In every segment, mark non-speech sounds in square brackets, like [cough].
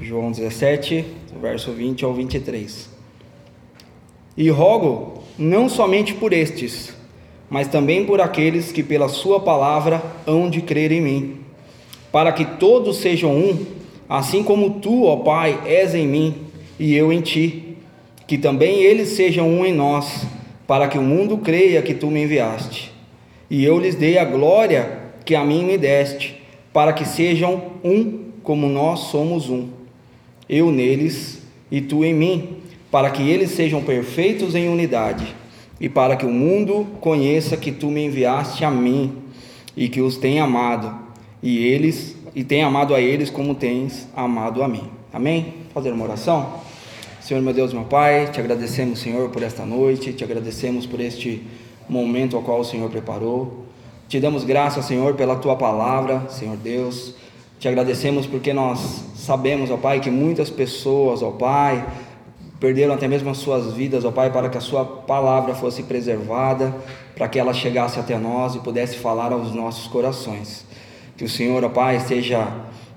João 17, verso 20 ao 23. E rogo não somente por estes, mas também por aqueles que pela Sua palavra hão de crer em mim, para que todos sejam um, assim como tu, ó Pai, és em mim e eu em ti, que também eles sejam um em nós, para que o mundo creia que tu me enviaste. E eu lhes dei a glória que a mim me deste, para que sejam um como nós somos um. Eu neles e tu em mim, para que eles sejam perfeitos em unidade, e para que o mundo conheça que tu me enviaste a mim e que os tem amado, e eles e tem amado a eles como tens amado a mim. Amém? Fazer uma oração? Senhor meu Deus, meu Pai, te agradecemos, Senhor, por esta noite, te agradecemos por este momento ao qual o Senhor preparou. Te damos graças, Senhor, pela tua palavra, Senhor Deus. Te agradecemos porque nós sabemos, ó Pai, que muitas pessoas, ó Pai, perderam até mesmo as suas vidas, ó Pai, para que a sua palavra fosse preservada, para que ela chegasse até nós e pudesse falar aos nossos corações. Que o Senhor, ó Pai, esteja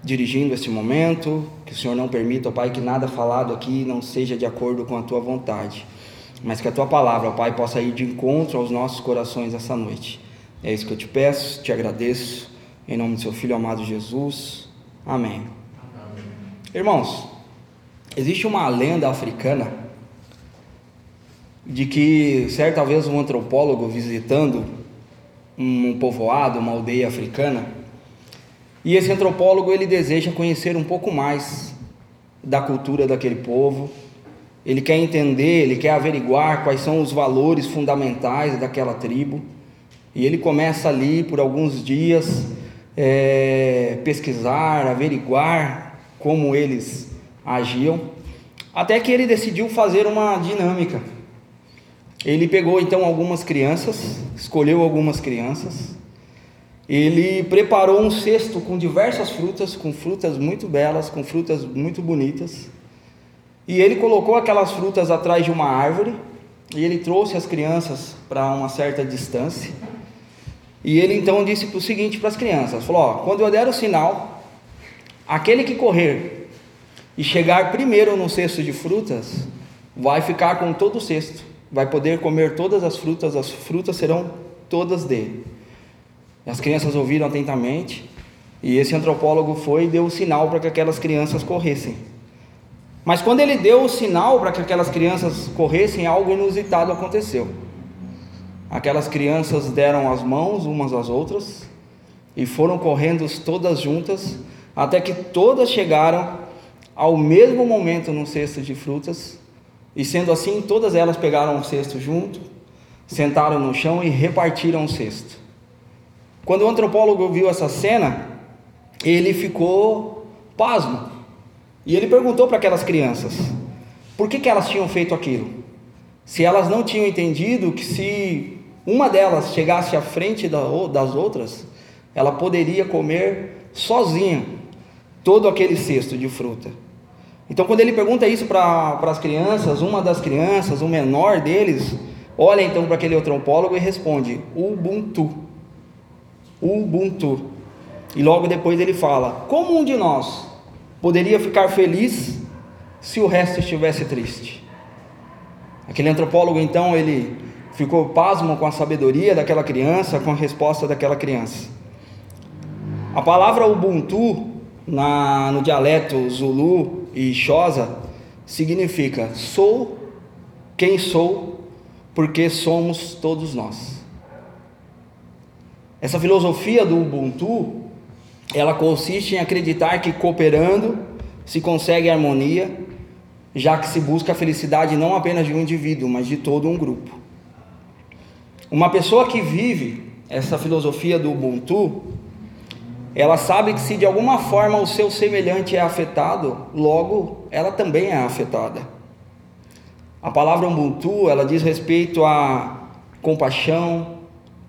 dirigindo este momento, que o Senhor não permita, ó Pai, que nada falado aqui não seja de acordo com a tua vontade, mas que a tua palavra, ó Pai, possa ir de encontro aos nossos corações essa noite. É isso que eu te peço, te agradeço, em nome do seu Filho amado Jesus. Amém. Irmãos, existe uma lenda africana de que certa vez um antropólogo visitando um povoado, uma aldeia africana, e esse antropólogo ele deseja conhecer um pouco mais da cultura daquele povo. Ele quer entender, ele quer averiguar quais são os valores fundamentais daquela tribo. E ele começa ali por alguns dias é, pesquisar, averiguar como eles agiam, até que ele decidiu fazer uma dinâmica. Ele pegou então algumas crianças, escolheu algumas crianças, ele preparou um cesto com diversas frutas, com frutas muito belas, com frutas muito bonitas. E ele colocou aquelas frutas atrás de uma árvore, e ele trouxe as crianças para uma certa distância. E ele então disse o seguinte para as crianças: falou, ó, quando eu der o sinal, aquele que correr e chegar primeiro no cesto de frutas, vai ficar com todo o cesto, vai poder comer todas as frutas, as frutas serão todas dele. As crianças ouviram atentamente e esse antropólogo foi e deu o sinal para que aquelas crianças corressem. Mas quando ele deu o sinal para que aquelas crianças corressem, algo inusitado aconteceu. Aquelas crianças deram as mãos umas às outras e foram correndo todas juntas, até que todas chegaram ao mesmo momento no cesto de frutas, e sendo assim, todas elas pegaram o cesto junto, sentaram no chão e repartiram o cesto. Quando o antropólogo viu essa cena, ele ficou pasmo. E ele perguntou para aquelas crianças: por que, que elas tinham feito aquilo? Se elas não tinham entendido que se uma delas chegasse à frente das outras, ela poderia comer sozinha todo aquele cesto de fruta. Então, quando ele pergunta isso para as crianças, uma das crianças, o menor deles, olha então para aquele antropólogo e responde: Ubuntu. Ubuntu. E logo depois ele fala: Como um de nós poderia ficar feliz se o resto estivesse triste? Aquele antropólogo então ele ficou pasmo com a sabedoria daquela criança, com a resposta daquela criança. A palavra Ubuntu na, no dialeto Zulu e Xhosa significa sou quem sou porque somos todos nós. Essa filosofia do Ubuntu, ela consiste em acreditar que cooperando se consegue harmonia, já que se busca a felicidade não apenas de um indivíduo, mas de todo um grupo. Uma pessoa que vive essa filosofia do Ubuntu, ela sabe que se de alguma forma o seu semelhante é afetado, logo ela também é afetada. A palavra Ubuntu, ela diz respeito a compaixão,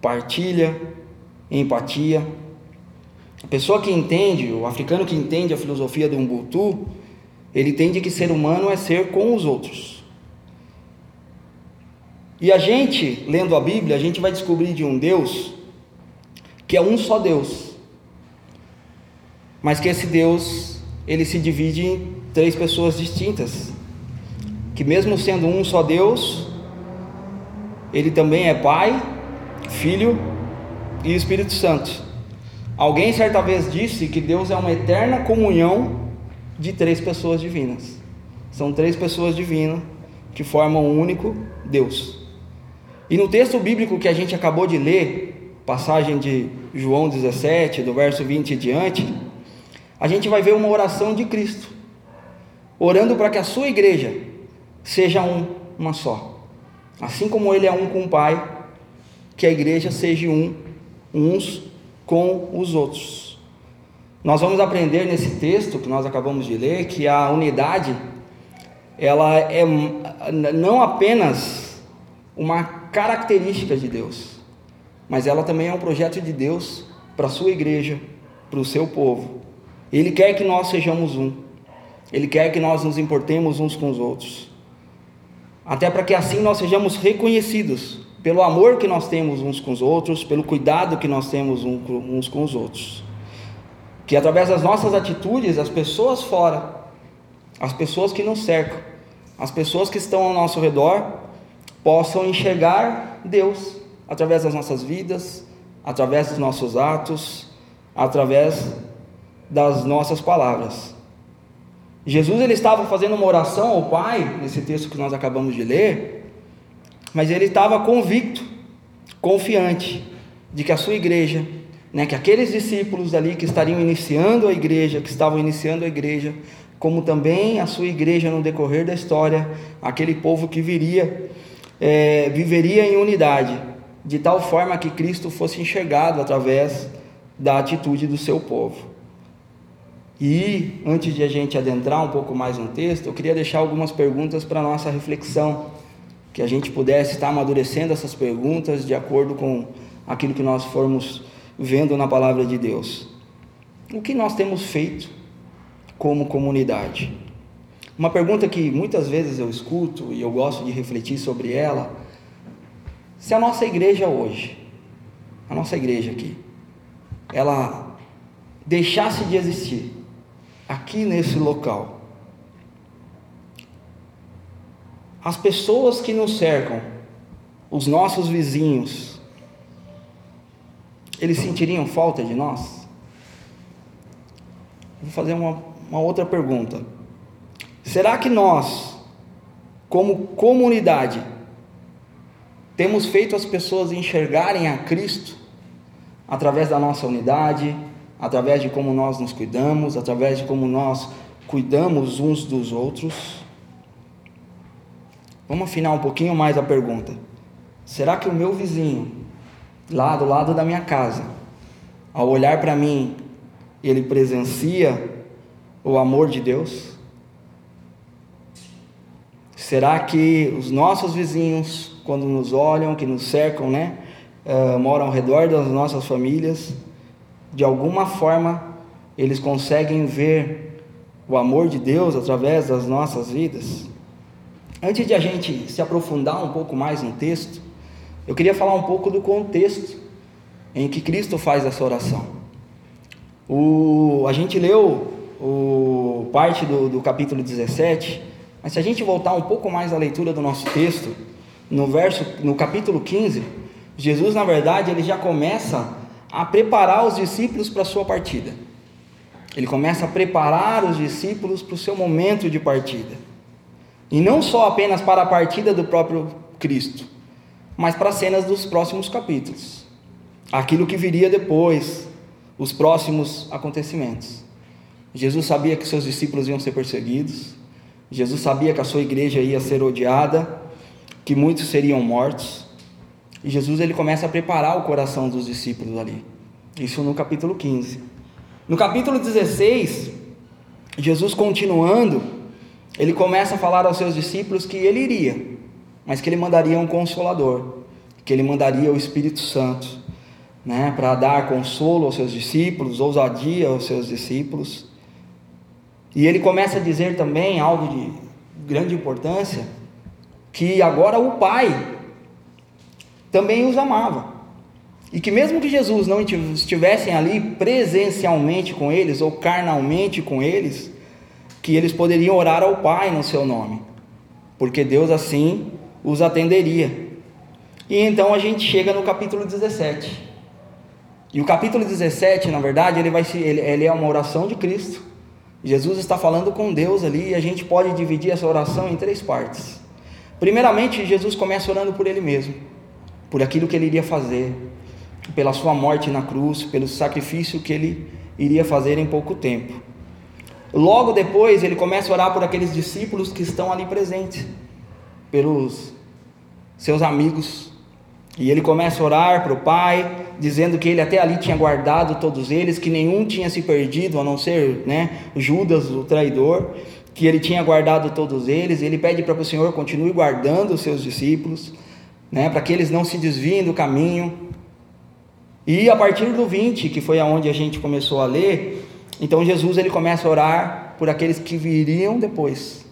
partilha, empatia. A pessoa que entende, o africano que entende a filosofia do Ubuntu, ele entende que ser humano é ser com os outros. E a gente, lendo a Bíblia, a gente vai descobrir de um Deus que é um só Deus. Mas que esse Deus, ele se divide três pessoas distintas, que mesmo sendo um só Deus, ele também é Pai, Filho e Espírito Santo. Alguém certa vez disse que Deus é uma eterna comunhão de três pessoas divinas. São três pessoas divinas que formam um único Deus. E no texto bíblico que a gente acabou de ler, passagem de João 17, do verso 20 e diante, a gente vai ver uma oração de Cristo, orando para que a sua igreja seja um, uma só. Assim como ele é um com o Pai, que a igreja seja um, uns com os outros. Nós vamos aprender nesse texto que nós acabamos de ler que a unidade ela é não apenas uma característica de Deus, mas ela também é um projeto de Deus para a sua igreja, para o seu povo. Ele quer que nós sejamos um. Ele quer que nós nos importemos uns com os outros. Até para que assim nós sejamos reconhecidos pelo amor que nós temos uns com os outros, pelo cuidado que nós temos uns com os outros. Que através das nossas atitudes, as pessoas fora, as pessoas que nos cercam, as pessoas que estão ao nosso redor, possam enxergar Deus através das nossas vidas, através dos nossos atos, através das nossas palavras. Jesus ele estava fazendo uma oração ao Pai, nesse texto que nós acabamos de ler, mas ele estava convicto, confiante de que a sua igreja, né, que aqueles discípulos ali que estariam iniciando a igreja, que estavam iniciando a igreja, como também a sua igreja no decorrer da história, aquele povo que viria, é, viveria em unidade, de tal forma que Cristo fosse enxergado através da atitude do seu povo. E antes de a gente adentrar um pouco mais no texto, eu queria deixar algumas perguntas para nossa reflexão, que a gente pudesse estar amadurecendo essas perguntas de acordo com aquilo que nós formos vendo na palavra de Deus. O que nós temos feito como comunidade? Uma pergunta que muitas vezes eu escuto e eu gosto de refletir sobre ela, se a nossa igreja hoje, a nossa igreja aqui, ela deixasse de existir, aqui nesse local. As pessoas que nos cercam, os nossos vizinhos, eles sentiriam falta de nós? Vou fazer uma, uma outra pergunta. Será que nós, como comunidade, temos feito as pessoas enxergarem a Cristo através da nossa unidade, através de como nós nos cuidamos, através de como nós cuidamos uns dos outros. Vamos afinar um pouquinho mais a pergunta. Será que o meu vizinho, lá do lado da minha casa, ao olhar para mim, ele presencia o amor de Deus? Será que os nossos vizinhos, quando nos olham, que nos cercam, né, uh, moram ao redor das nossas famílias, de alguma forma, eles conseguem ver o amor de Deus através das nossas vidas. Antes de a gente se aprofundar um pouco mais no texto, eu queria falar um pouco do contexto em que Cristo faz essa oração. O, a gente leu o, parte do, do capítulo 17, mas se a gente voltar um pouco mais à leitura do nosso texto, no verso, no capítulo 15, Jesus, na verdade, ele já começa a preparar os discípulos para a sua partida. Ele começa a preparar os discípulos para o seu momento de partida. E não só apenas para a partida do próprio Cristo, mas para as cenas dos próximos capítulos. Aquilo que viria depois, os próximos acontecimentos. Jesus sabia que seus discípulos iam ser perseguidos. Jesus sabia que a sua igreja ia ser odiada, que muitos seriam mortos. E Jesus ele começa a preparar o coração dos discípulos ali. Isso no capítulo 15. No capítulo 16, Jesus continuando, ele começa a falar aos seus discípulos que ele iria, mas que ele mandaria um consolador, que ele mandaria o Espírito Santo, né, para dar consolo aos seus discípulos, ousadia aos seus discípulos. E ele começa a dizer também algo de grande importância, que agora o Pai também os amava. E que mesmo que Jesus não estivessem ali presencialmente com eles ou carnalmente com eles, que eles poderiam orar ao Pai no seu nome, porque Deus assim os atenderia. E então a gente chega no capítulo 17. E o capítulo 17, na verdade, ele, vai se, ele, ele é uma oração de Cristo. Jesus está falando com Deus ali e a gente pode dividir essa oração em três partes. Primeiramente, Jesus começa orando por ele mesmo, por aquilo que ele iria fazer, pela sua morte na cruz, pelo sacrifício que ele iria fazer em pouco tempo. Logo depois, ele começa a orar por aqueles discípulos que estão ali presentes, pelos seus amigos. E ele começa a orar para o Pai, dizendo que ele até ali tinha guardado todos eles, que nenhum tinha se perdido, a não ser né, Judas, o traidor, que ele tinha guardado todos eles. Ele pede para que o Senhor continue guardando os seus discípulos, né, para que eles não se desviem do caminho. E a partir do 20, que foi aonde a gente começou a ler, então Jesus ele começa a orar por aqueles que viriam depois,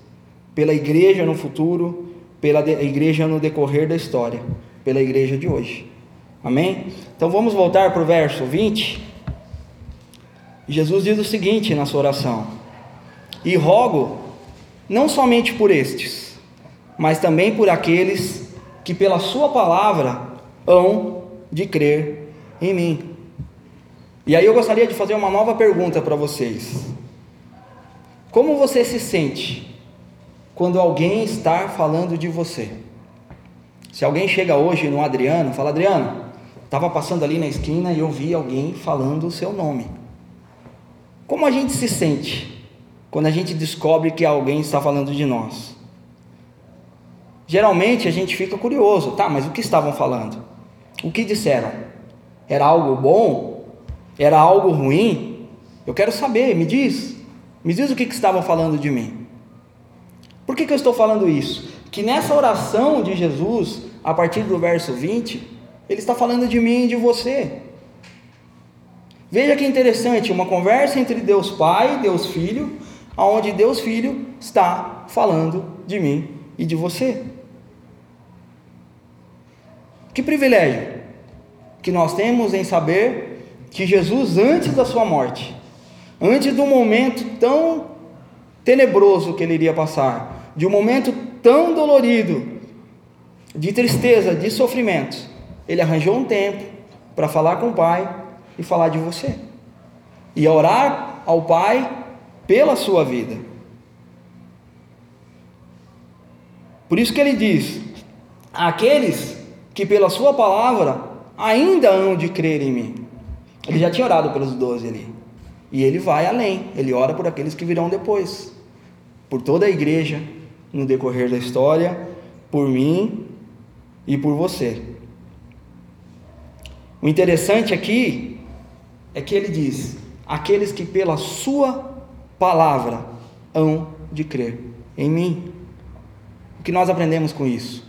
pela igreja no futuro, pela igreja no decorrer da história, pela igreja de hoje. Amém? Então vamos voltar para o verso 20. Jesus diz o seguinte na sua oração: E rogo não somente por estes, mas também por aqueles que pela Sua palavra hão de crer em mim. E aí eu gostaria de fazer uma nova pergunta para vocês. Como você se sente quando alguém está falando de você? Se alguém chega hoje no Adriano, fala Adriano, estava passando ali na esquina e eu vi alguém falando o seu nome. Como a gente se sente quando a gente descobre que alguém está falando de nós? Geralmente a gente fica curioso, tá? Mas o que estavam falando? O que disseram? Era algo bom era algo ruim? Eu quero saber, me diz. Me diz o que, que estavam falando de mim. Por que, que eu estou falando isso? Que nessa oração de Jesus, a partir do verso 20, ele está falando de mim e de você. Veja que interessante, uma conversa entre Deus Pai e Deus Filho, aonde Deus Filho está falando de mim e de você. Que privilégio que nós temos em saber que Jesus, antes da sua morte, antes do momento tão tenebroso que ele iria passar, de um momento tão dolorido, de tristeza, de sofrimento, ele arranjou um tempo para falar com o Pai e falar de você, e orar ao Pai pela sua vida. Por isso que ele diz: aqueles que pela sua palavra ainda hão de crer em mim. Ele já tinha orado pelos doze ali. E ele vai além, ele ora por aqueles que virão depois, por toda a igreja, no decorrer da história, por mim e por você. O interessante aqui é que ele diz: aqueles que pela sua palavra hão de crer em mim. O que nós aprendemos com isso?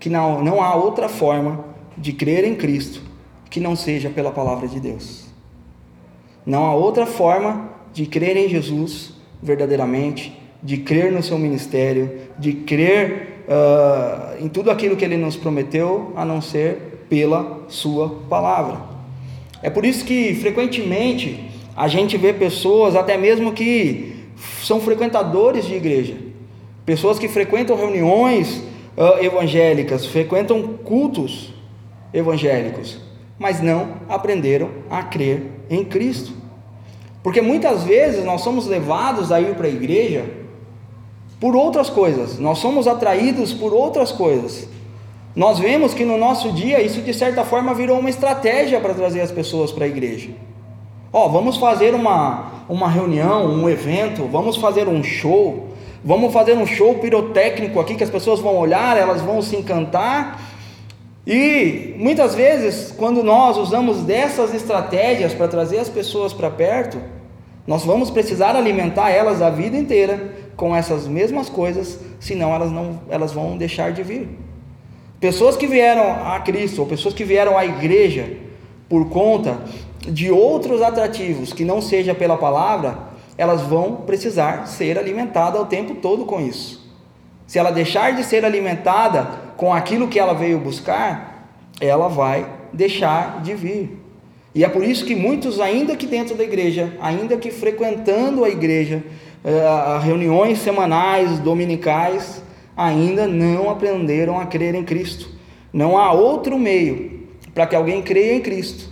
Que não, não há outra forma de crer em Cristo que não seja pela palavra de Deus. Não há outra forma de crer em Jesus verdadeiramente, de crer no seu ministério, de crer uh, em tudo aquilo que ele nos prometeu, a não ser pela sua palavra. É por isso que frequentemente a gente vê pessoas, até mesmo que são frequentadores de igreja, pessoas que frequentam reuniões uh, evangélicas, frequentam cultos evangélicos, mas não aprenderam a crer em Cristo. Porque muitas vezes nós somos levados a ir para a igreja por outras coisas, nós somos atraídos por outras coisas. Nós vemos que no nosso dia isso de certa forma virou uma estratégia para trazer as pessoas para a igreja. Ó, oh, vamos fazer uma, uma reunião, um evento, vamos fazer um show, vamos fazer um show pirotécnico aqui que as pessoas vão olhar, elas vão se encantar e muitas vezes, quando nós usamos dessas estratégias para trazer as pessoas para perto, nós vamos precisar alimentar elas a vida inteira com essas mesmas coisas, senão elas não elas vão deixar de vir. Pessoas que vieram a Cristo, ou pessoas que vieram à igreja por conta de outros atrativos que não seja pela palavra, elas vão precisar ser alimentadas o tempo todo com isso. Se ela deixar de ser alimentada com aquilo que ela veio buscar, ela vai deixar de vir. E é por isso que muitos, ainda que dentro da igreja, ainda que frequentando a igreja, uh, reuniões semanais, dominicais, ainda não aprenderam a crer em Cristo. Não há outro meio para que alguém creia em Cristo,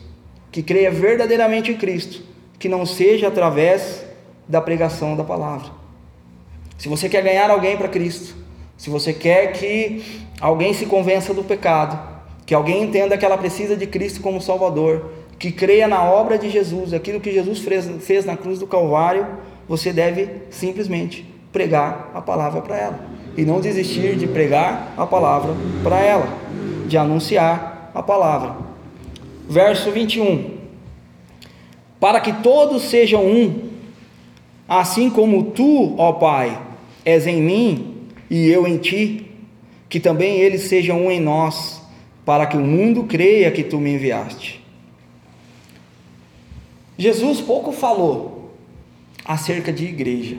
que creia verdadeiramente em Cristo, que não seja através da pregação da palavra. Se você quer ganhar alguém para Cristo, se você quer que alguém se convença do pecado, que alguém entenda que ela precisa de Cristo como Salvador, que creia na obra de Jesus, aquilo que Jesus fez na cruz do Calvário, você deve simplesmente pregar a palavra para ela e não desistir de pregar a palavra para ela, de anunciar a palavra. Verso 21. Para que todos sejam um, assim como tu, ó Pai, és em mim e eu em ti, que também eles sejam um em nós, para que o mundo creia que tu me enviaste. Jesus pouco falou acerca de igreja.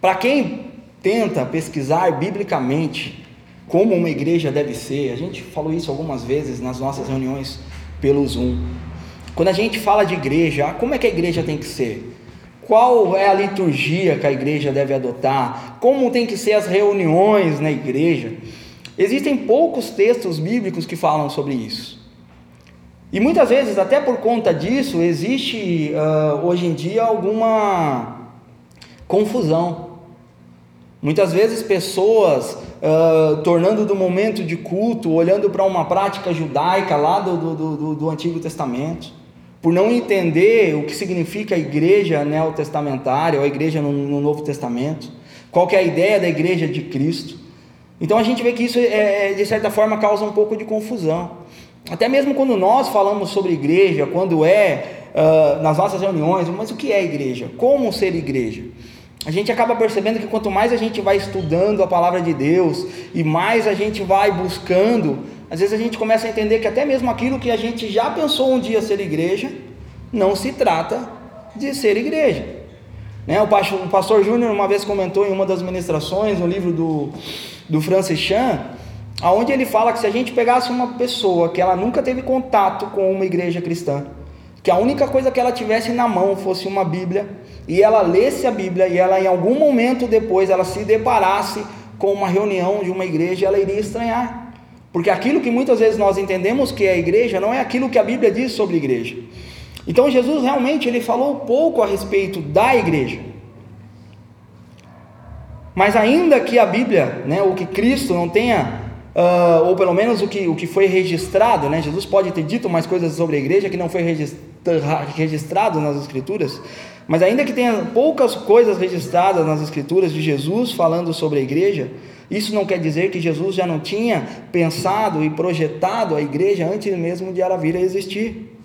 Para quem tenta pesquisar biblicamente como uma igreja deve ser, a gente falou isso algumas vezes nas nossas reuniões pelo Zoom. Quando a gente fala de igreja, como é que a igreja tem que ser? Qual é a liturgia que a igreja deve adotar, como tem que ser as reuniões na igreja. Existem poucos textos bíblicos que falam sobre isso. E muitas vezes, até por conta disso, existe uh, hoje em dia alguma confusão. Muitas vezes, pessoas uh, tornando do momento de culto, olhando para uma prática judaica lá do, do, do, do Antigo Testamento por não entender o que significa a igreja neotestamentária ou a igreja no, no Novo Testamento, qual é a ideia da igreja de Cristo. Então a gente vê que isso, é, é, de certa forma, causa um pouco de confusão. Até mesmo quando nós falamos sobre igreja, quando é uh, nas nossas reuniões, mas o que é igreja? Como ser igreja? A gente acaba percebendo que quanto mais a gente vai estudando a palavra de Deus e mais a gente vai buscando às vezes a gente começa a entender que até mesmo aquilo que a gente já pensou um dia ser igreja, não se trata de ser igreja. Né? O pastor, pastor Júnior uma vez comentou em uma das ministrações, no livro do, do Francis Chan, aonde ele fala que se a gente pegasse uma pessoa que ela nunca teve contato com uma igreja cristã, que a única coisa que ela tivesse na mão fosse uma Bíblia, e ela lesse a Bíblia, e ela em algum momento depois ela se deparasse com uma reunião de uma igreja, ela iria estranhar. Porque aquilo que muitas vezes nós entendemos que é a igreja não é aquilo que a Bíblia diz sobre igreja. Então Jesus realmente ele falou pouco a respeito da igreja. Mas ainda que a Bíblia, né, o que Cristo não tenha, uh, ou pelo menos o que, o que foi registrado, né, Jesus pode ter dito mais coisas sobre a igreja que não foi registrado nas Escrituras, mas ainda que tenha poucas coisas registradas nas Escrituras de Jesus falando sobre a igreja, isso não quer dizer que Jesus já não tinha pensado e projetado a igreja antes mesmo de ela vir a existir.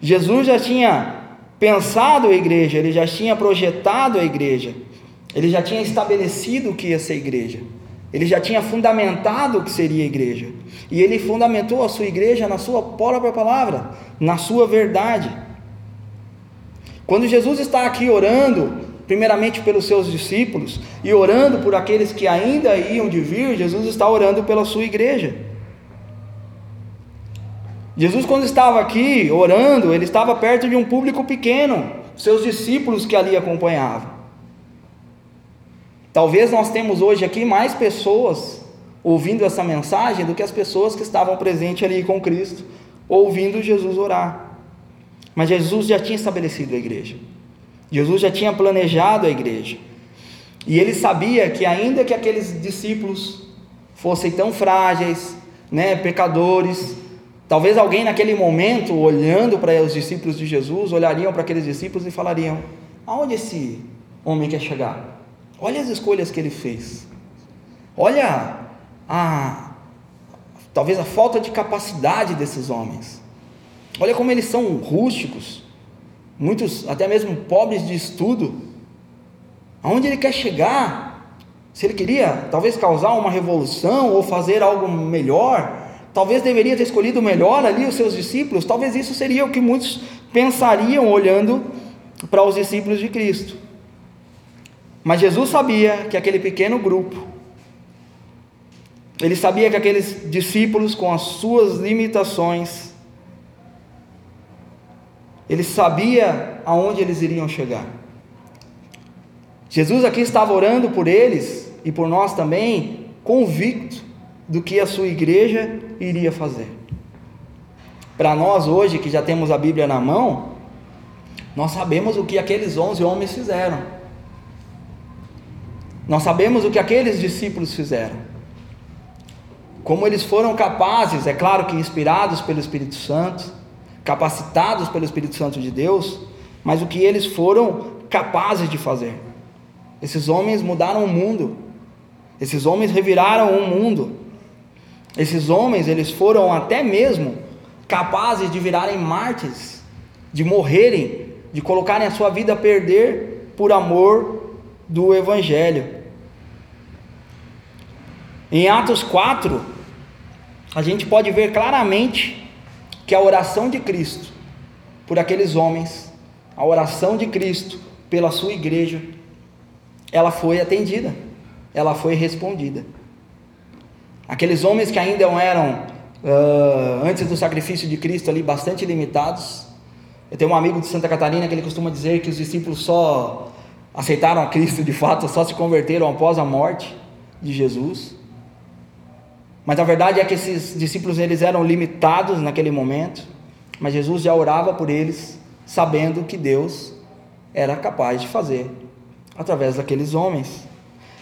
Jesus já tinha pensado a igreja, ele já tinha projetado a igreja, ele já tinha estabelecido o que ia ser igreja, ele já tinha fundamentado o que seria igreja, e ele fundamentou a sua igreja na sua própria palavra, na sua verdade. Quando Jesus está aqui orando, primeiramente pelos seus discípulos e orando por aqueles que ainda iam de vir, Jesus está orando pela sua igreja. Jesus, quando estava aqui orando, ele estava perto de um público pequeno, seus discípulos que ali acompanhavam. Talvez nós temos hoje aqui mais pessoas ouvindo essa mensagem do que as pessoas que estavam presentes ali com Cristo, ouvindo Jesus orar. Mas Jesus já tinha estabelecido a igreja. Jesus já tinha planejado a igreja. E ele sabia que, ainda que aqueles discípulos fossem tão frágeis, né, pecadores, talvez alguém naquele momento, olhando para os discípulos de Jesus, olhariam para aqueles discípulos e falariam: aonde esse homem quer chegar? Olha as escolhas que ele fez. Olha a talvez a falta de capacidade desses homens. Olha como eles são rústicos muitos até mesmo pobres de estudo, aonde ele quer chegar, se ele queria talvez causar uma revolução ou fazer algo melhor, talvez deveria ter escolhido melhor ali os seus discípulos, talvez isso seria o que muitos pensariam olhando para os discípulos de Cristo. Mas Jesus sabia que aquele pequeno grupo, ele sabia que aqueles discípulos com as suas limitações, ele sabia aonde eles iriam chegar. Jesus aqui estava orando por eles e por nós também, convicto do que a sua igreja iria fazer. Para nós hoje que já temos a Bíblia na mão, nós sabemos o que aqueles onze homens fizeram. Nós sabemos o que aqueles discípulos fizeram. Como eles foram capazes, é claro que inspirados pelo Espírito Santo, capacitados pelo Espírito Santo de Deus, mas o que eles foram capazes de fazer. Esses homens mudaram o mundo. Esses homens reviraram o mundo. Esses homens, eles foram até mesmo capazes de virarem mártires, de morrerem, de colocarem a sua vida a perder por amor do evangelho. Em Atos 4, a gente pode ver claramente que a oração de Cristo por aqueles homens, a oração de Cristo pela sua igreja, ela foi atendida, ela foi respondida. Aqueles homens que ainda eram, uh, antes do sacrifício de Cristo, ali bastante limitados. Eu tenho um amigo de Santa Catarina que ele costuma dizer que os discípulos só aceitaram a Cristo de fato, só se converteram após a morte de Jesus. Mas a verdade é que esses discípulos eles eram limitados naquele momento, mas Jesus já orava por eles, sabendo que Deus era capaz de fazer através daqueles homens.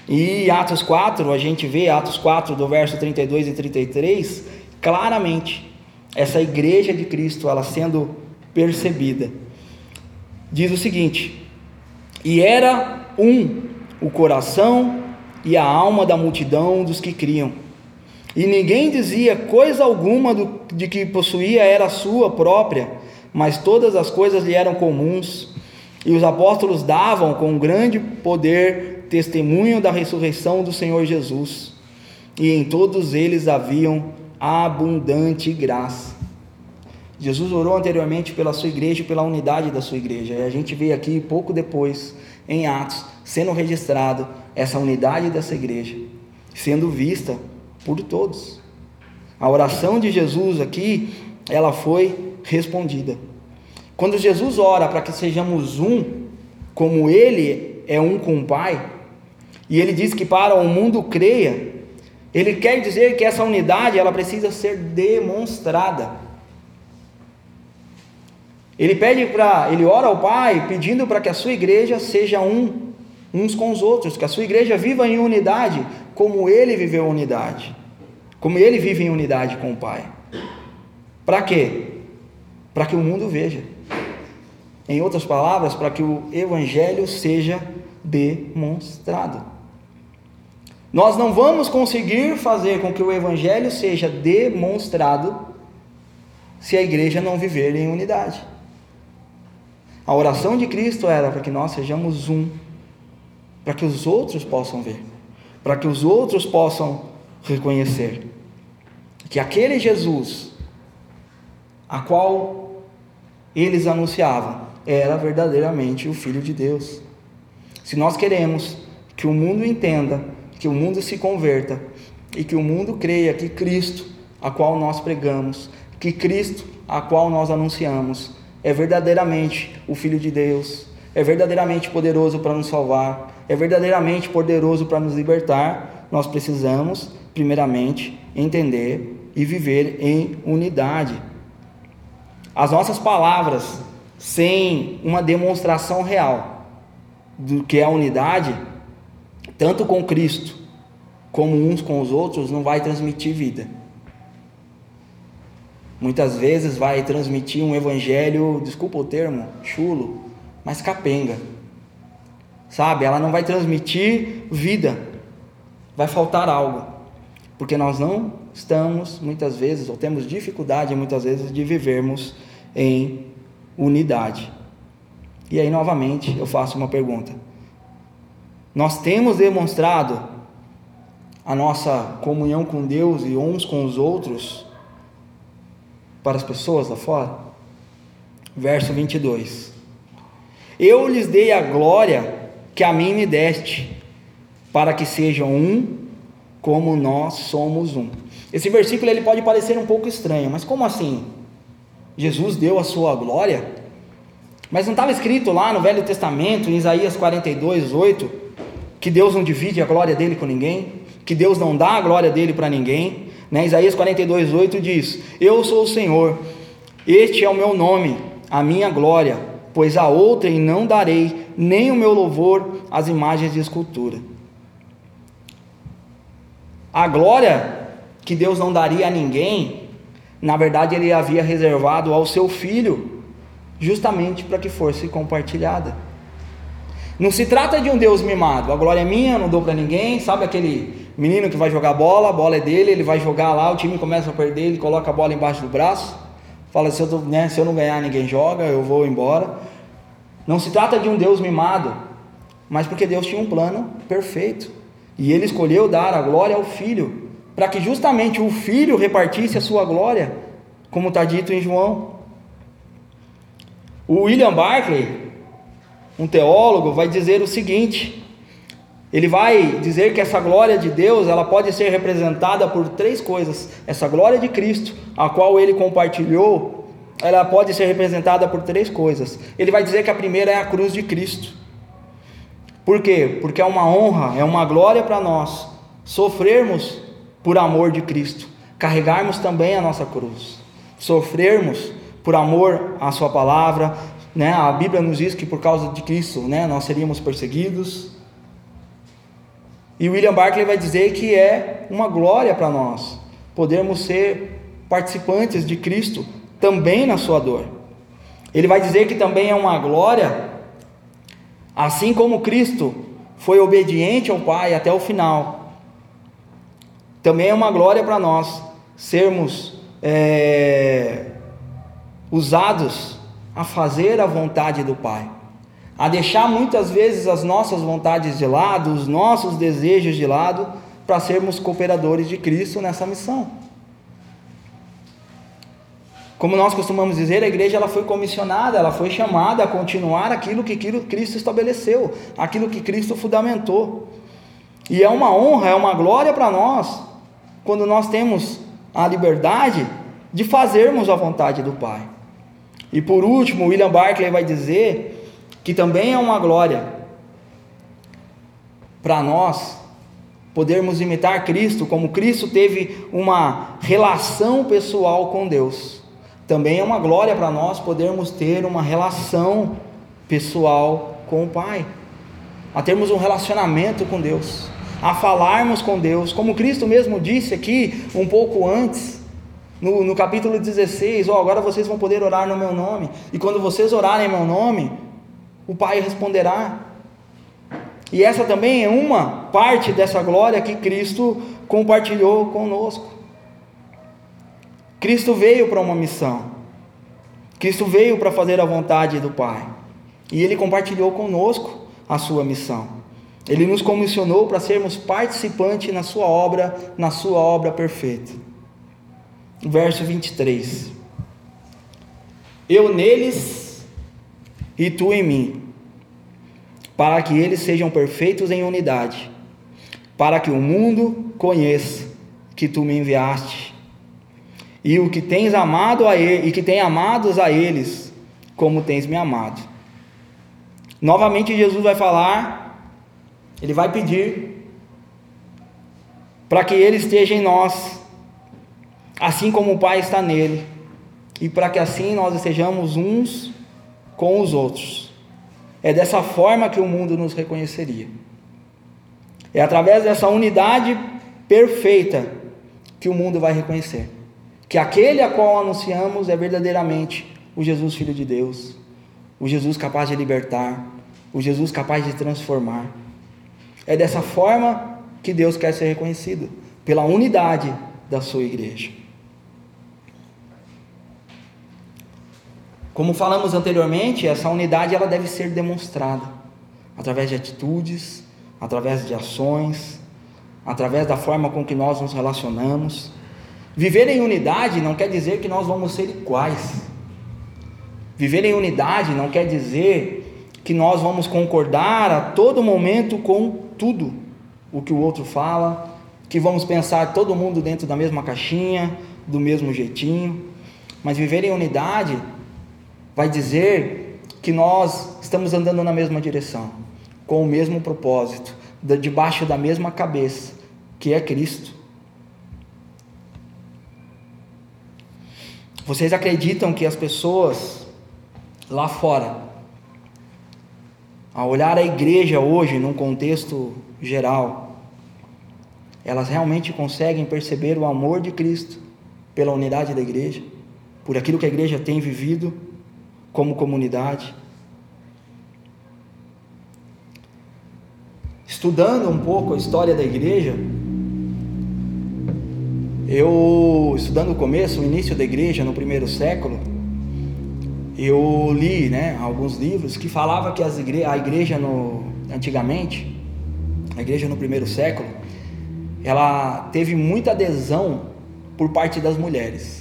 E Atos 4, a gente vê, Atos 4, do verso 32 e 33, claramente, essa igreja de Cristo, ela sendo percebida. Diz o seguinte: E era um o coração e a alma da multidão dos que criam. E ninguém dizia coisa alguma do, de que possuía era sua própria, mas todas as coisas lhe eram comuns. E os apóstolos davam com grande poder testemunho da ressurreição do Senhor Jesus, e em todos eles haviam abundante graça. Jesus orou anteriormente pela sua igreja e pela unidade da sua igreja, e a gente vê aqui pouco depois, em Atos, sendo registrado essa unidade dessa igreja, sendo vista por todos. A oração de Jesus aqui, ela foi respondida. Quando Jesus ora para que sejamos um, como Ele é um com o Pai, e ele diz que para o mundo creia, ele quer dizer que essa unidade ela precisa ser demonstrada. Ele pede para, ele ora ao Pai pedindo para que a sua igreja seja um uns com os outros, que a sua igreja viva em unidade, como ele viveu unidade, como ele vive em unidade com o Pai. Para quê? Para que o mundo veja. Em outras palavras, para que o Evangelho seja demonstrado. Nós não vamos conseguir fazer com que o Evangelho seja demonstrado se a igreja não viver em unidade. A oração de Cristo era para que nós sejamos um, para que os outros possam ver, para que os outros possam reconhecer que aquele Jesus a qual eles anunciavam era verdadeiramente o Filho de Deus. Se nós queremos que o mundo entenda, que o mundo se converta e que o mundo creia que Cristo, a qual nós pregamos, que Cristo, a qual nós anunciamos, é verdadeiramente o Filho de Deus, é verdadeiramente poderoso para nos salvar, é verdadeiramente poderoso para nos libertar, nós precisamos, primeiramente, entender e viver em unidade. As nossas palavras, sem uma demonstração real do que é a unidade, tanto com Cristo como uns com os outros, não vai transmitir vida. Muitas vezes vai transmitir um evangelho, desculpa o termo, chulo, mas capenga. Sabe? Ela não vai transmitir vida. Vai faltar algo. Porque nós não estamos, muitas vezes, ou temos dificuldade, muitas vezes, de vivermos em unidade. E aí, novamente, eu faço uma pergunta: Nós temos demonstrado a nossa comunhão com Deus e uns com os outros para as pessoas lá fora? Verso 22. Eu lhes dei a glória que a mim me deste, para que sejam um como nós somos um. Esse versículo ele pode parecer um pouco estranho, mas como assim? Jesus deu a sua glória? Mas não estava escrito lá no Velho Testamento, em Isaías 42, 8, que Deus não divide a glória dele com ninguém, que Deus não dá a glória dele para ninguém. Né? Isaías 42, 8 diz: Eu sou o Senhor, este é o meu nome, a minha glória, pois a outrem não darei, nem o meu louvor às imagens de escultura. A glória que Deus não daria a ninguém, na verdade ele havia reservado ao seu filho, justamente para que fosse compartilhada. Não se trata de um Deus mimado, a glória é minha, não dou para ninguém, sabe aquele menino que vai jogar bola, a bola é dele, ele vai jogar lá, o time começa a perder, ele coloca a bola embaixo do braço, fala: se eu, né, se eu não ganhar, ninguém joga, eu vou embora. Não se trata de um Deus mimado, mas porque Deus tinha um plano perfeito. E ele escolheu dar a glória ao filho, para que justamente o filho repartisse a sua glória, como está dito em João. O William Barclay, um teólogo, vai dizer o seguinte: ele vai dizer que essa glória de Deus, ela pode ser representada por três coisas. Essa glória de Cristo, a qual ele compartilhou, ela pode ser representada por três coisas. Ele vai dizer que a primeira é a cruz de Cristo. Por quê? Porque é uma honra, é uma glória para nós sofrermos por amor de Cristo, carregarmos também a nossa cruz, sofrermos por amor à Sua palavra. Né? A Bíblia nos diz que por causa de Cristo né, nós seríamos perseguidos. E William Barclay vai dizer que é uma glória para nós podermos ser participantes de Cristo também na sua dor. Ele vai dizer que também é uma glória Assim como Cristo foi obediente ao Pai até o final, também é uma glória para nós sermos é, usados a fazer a vontade do Pai, a deixar muitas vezes as nossas vontades de lado, os nossos desejos de lado, para sermos cooperadores de Cristo nessa missão. Como nós costumamos dizer, a igreja ela foi comissionada, ela foi chamada a continuar aquilo que Cristo estabeleceu, aquilo que Cristo fundamentou. E é uma honra, é uma glória para nós, quando nós temos a liberdade de fazermos a vontade do Pai. E por último, William Barclay vai dizer que também é uma glória para nós podermos imitar Cristo, como Cristo teve uma relação pessoal com Deus. Também é uma glória para nós podermos ter uma relação pessoal com o Pai, a termos um relacionamento com Deus, a falarmos com Deus, como Cristo mesmo disse aqui um pouco antes, no, no capítulo 16: oh, agora vocês vão poder orar no meu nome, e quando vocês orarem em meu nome, o Pai responderá. E essa também é uma parte dessa glória que Cristo compartilhou conosco. Cristo veio para uma missão. Cristo veio para fazer a vontade do Pai. E ele compartilhou conosco a sua missão. Ele nos comissionou para sermos participantes na sua obra, na sua obra perfeita. Verso 23. Eu neles e tu em mim, para que eles sejam perfeitos em unidade, para que o mundo conheça que tu me enviaste e o que tens amado a ele, e que tem amados a eles, como tens me amado. Novamente Jesus vai falar, ele vai pedir para que ele esteja em nós, assim como o Pai está nele, e para que assim nós estejamos uns com os outros. É dessa forma que o mundo nos reconheceria. É através dessa unidade perfeita que o mundo vai reconhecer que aquele a qual anunciamos é verdadeiramente o Jesus Filho de Deus, o Jesus capaz de libertar, o Jesus capaz de transformar. É dessa forma que Deus quer ser reconhecido, pela unidade da sua igreja. Como falamos anteriormente, essa unidade ela deve ser demonstrada através de atitudes, através de ações, através da forma com que nós nos relacionamos. Viver em unidade não quer dizer que nós vamos ser iguais. Viver em unidade não quer dizer que nós vamos concordar a todo momento com tudo o que o outro fala, que vamos pensar todo mundo dentro da mesma caixinha, do mesmo jeitinho. Mas viver em unidade vai dizer que nós estamos andando na mesma direção, com o mesmo propósito, debaixo da mesma cabeça, que é Cristo. Vocês acreditam que as pessoas lá fora, ao olhar a igreja hoje num contexto geral, elas realmente conseguem perceber o amor de Cristo pela unidade da igreja, por aquilo que a igreja tem vivido como comunidade? Estudando um pouco a história da igreja, eu, estudando o começo, o início da igreja no primeiro século, eu li né, alguns livros que falavam que igre a igreja no, antigamente, a igreja no primeiro século, ela teve muita adesão por parte das mulheres.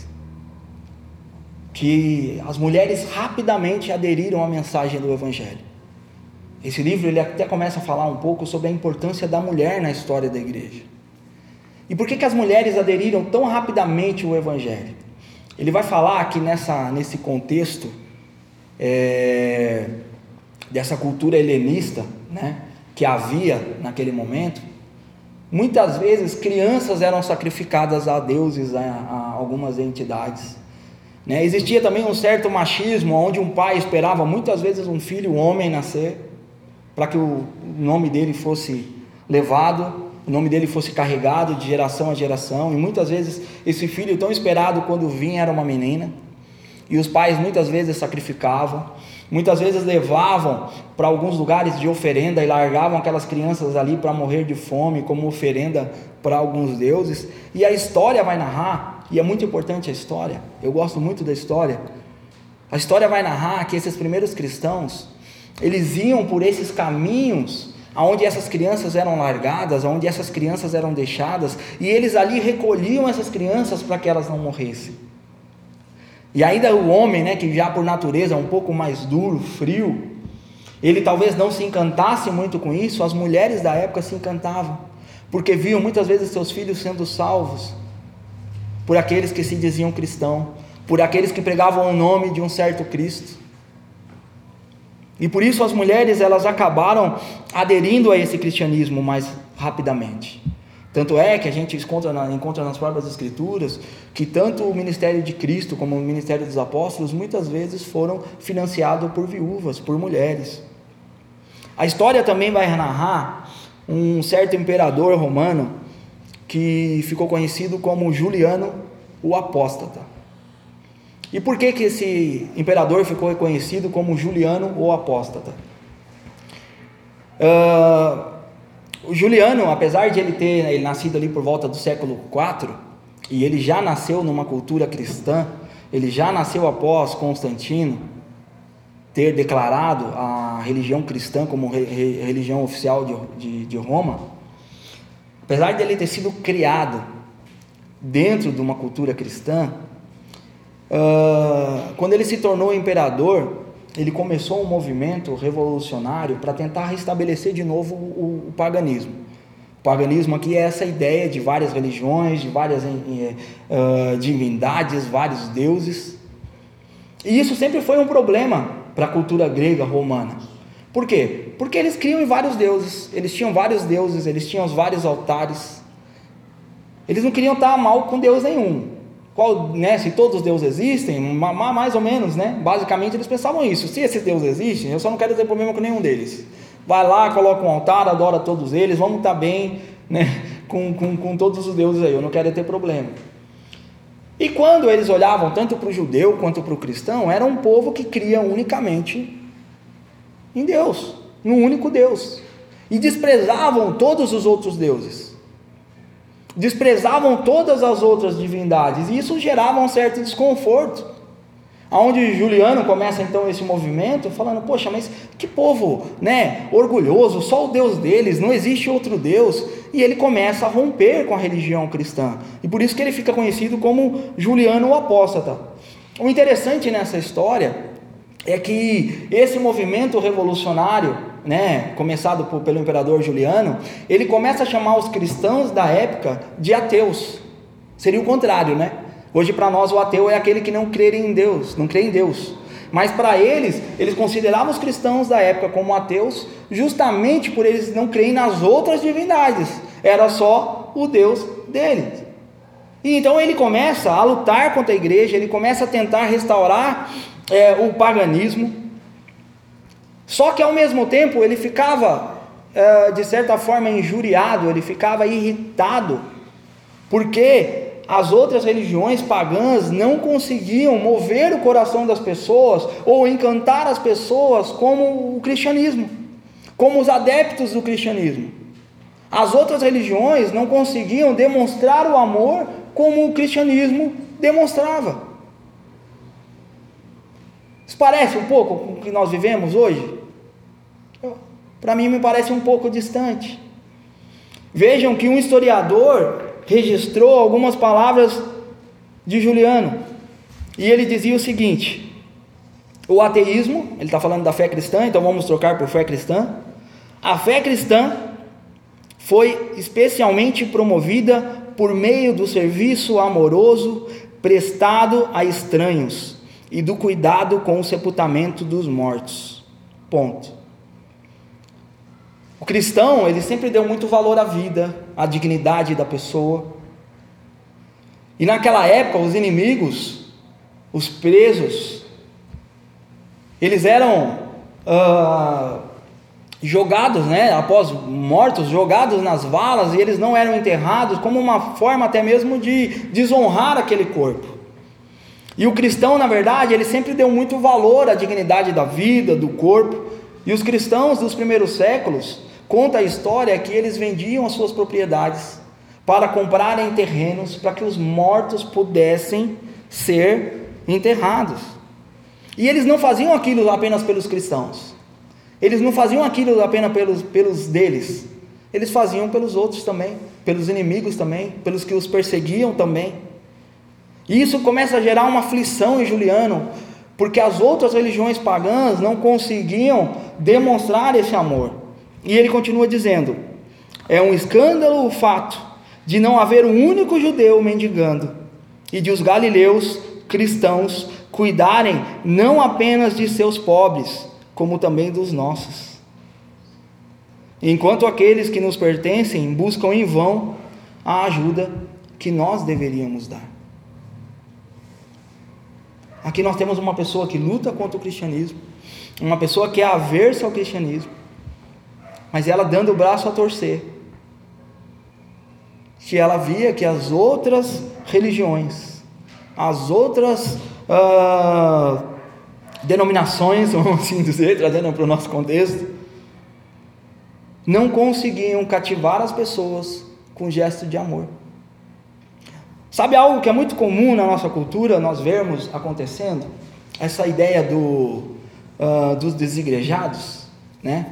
Que as mulheres rapidamente aderiram à mensagem do Evangelho. Esse livro ele até começa a falar um pouco sobre a importância da mulher na história da igreja. E por que, que as mulheres aderiram tão rapidamente ao Evangelho? Ele vai falar que nessa, nesse contexto é, dessa cultura helenista né, que havia naquele momento, muitas vezes crianças eram sacrificadas a deuses, a, a algumas entidades. Né? Existia também um certo machismo, onde um pai esperava muitas vezes um filho, um homem, nascer, para que o nome dele fosse levado o nome dele fosse carregado de geração a geração, e muitas vezes esse filho tão esperado quando vinha era uma menina, e os pais muitas vezes sacrificavam, muitas vezes levavam para alguns lugares de oferenda e largavam aquelas crianças ali para morrer de fome como oferenda para alguns deuses, e a história vai narrar, e é muito importante a história, eu gosto muito da história. A história vai narrar que esses primeiros cristãos, eles iam por esses caminhos aonde essas crianças eram largadas, aonde essas crianças eram deixadas, e eles ali recolhiam essas crianças para que elas não morressem. E ainda o homem, né, que já por natureza é um pouco mais duro, frio, ele talvez não se encantasse muito com isso, as mulheres da época se encantavam, porque viam muitas vezes seus filhos sendo salvos por aqueles que se diziam cristão, por aqueles que pregavam o nome de um certo Cristo. E por isso as mulheres elas acabaram aderindo a esse cristianismo mais rapidamente. Tanto é que a gente encontra, encontra nas próprias escrituras que tanto o ministério de Cristo como o ministério dos apóstolos muitas vezes foram financiados por viúvas, por mulheres. A história também vai narrar um certo imperador romano que ficou conhecido como Juliano o Apóstata. E por que, que esse imperador ficou reconhecido como Juliano o Apóstata? Uh, o Juliano, apesar de ele ter ele nascido ali por volta do século IV, e ele já nasceu numa cultura cristã, ele já nasceu após Constantino ter declarado a religião cristã como re, re, religião oficial de, de, de Roma, apesar de ele ter sido criado dentro de uma cultura cristã, Uh, quando ele se tornou imperador, ele começou um movimento revolucionário para tentar restabelecer de novo o, o, paganismo. O paganismo aqui é essa ideia de várias religiões, de várias uh, divindades, vários deuses. E isso sempre foi um problema para a cultura grega romana. Por quê? Porque eles criam em vários deuses, eles tinham vários deuses, eles tinham vários altares. Eles não queriam estar mal com Deus nenhum. Qual, né, se todos os deuses existem, mais ou menos, né? Basicamente eles pensavam isso. Se esses deuses existem, eu só não quero ter problema com nenhum deles. Vai lá, coloca um altar, adora todos eles, vamos estar bem né, com, com, com todos os deuses aí, eu não quero ter problema. E quando eles olhavam tanto para o judeu quanto para o cristão, era um povo que cria unicamente em Deus, no único Deus, e desprezavam todos os outros deuses desprezavam todas as outras divindades, e isso gerava um certo desconforto. Aonde Juliano começa então esse movimento, falando: "Poxa, mas que povo, né, orgulhoso, só o Deus deles, não existe outro Deus". E ele começa a romper com a religião cristã. E por isso que ele fica conhecido como Juliano o Apóstata. O interessante nessa história é que esse movimento revolucionário né, começado por, pelo imperador Juliano, ele começa a chamar os cristãos da época de ateus. Seria o contrário, né? Hoje para nós o ateu é aquele que não crê em Deus, não crê em Deus. Mas para eles, eles consideravam os cristãos da época como ateus, justamente por eles não crerem nas outras divindades, era só o Deus deles. E então ele começa a lutar contra a igreja, ele começa a tentar restaurar é, o paganismo. Só que ao mesmo tempo ele ficava, é, de certa forma, injuriado, ele ficava irritado, porque as outras religiões pagãs não conseguiam mover o coração das pessoas ou encantar as pessoas como o cristianismo, como os adeptos do cristianismo. As outras religiões não conseguiam demonstrar o amor como o cristianismo demonstrava. Isso parece um pouco com o que nós vivemos hoje? Para mim, me parece um pouco distante. Vejam que um historiador registrou algumas palavras de Juliano. E ele dizia o seguinte: o ateísmo, ele está falando da fé cristã, então vamos trocar por fé cristã. A fé cristã foi especialmente promovida por meio do serviço amoroso prestado a estranhos e do cuidado com o sepultamento dos mortos. Ponto. O cristão, ele sempre deu muito valor à vida, à dignidade da pessoa. E naquela época, os inimigos, os presos, eles eram uh, jogados, né, após mortos, jogados nas valas, e eles não eram enterrados, como uma forma até mesmo de desonrar aquele corpo. E o cristão, na verdade, ele sempre deu muito valor à dignidade da vida, do corpo. E os cristãos dos primeiros séculos, Conta a história que eles vendiam as suas propriedades para comprarem terrenos para que os mortos pudessem ser enterrados. E eles não faziam aquilo apenas pelos cristãos. Eles não faziam aquilo apenas pelos, pelos deles. Eles faziam pelos outros também, pelos inimigos também, pelos que os perseguiam também. Isso começa a gerar uma aflição em Juliano, porque as outras religiões pagãs não conseguiam demonstrar esse amor. E ele continua dizendo: é um escândalo o fato de não haver um único judeu mendigando e de os galileus cristãos cuidarem não apenas de seus pobres, como também dos nossos. Enquanto aqueles que nos pertencem buscam em vão a ajuda que nós deveríamos dar. Aqui nós temos uma pessoa que luta contra o cristianismo, uma pessoa que é aversa ao cristianismo, mas ela dando o braço a torcer. Que ela via que as outras religiões, as outras uh, denominações, [laughs] vamos assim dizer, trazendo para o nosso contexto, não conseguiam cativar as pessoas com gesto de amor. Sabe algo que é muito comum na nossa cultura nós vermos acontecendo? Essa ideia do, uh, dos desigrejados, né?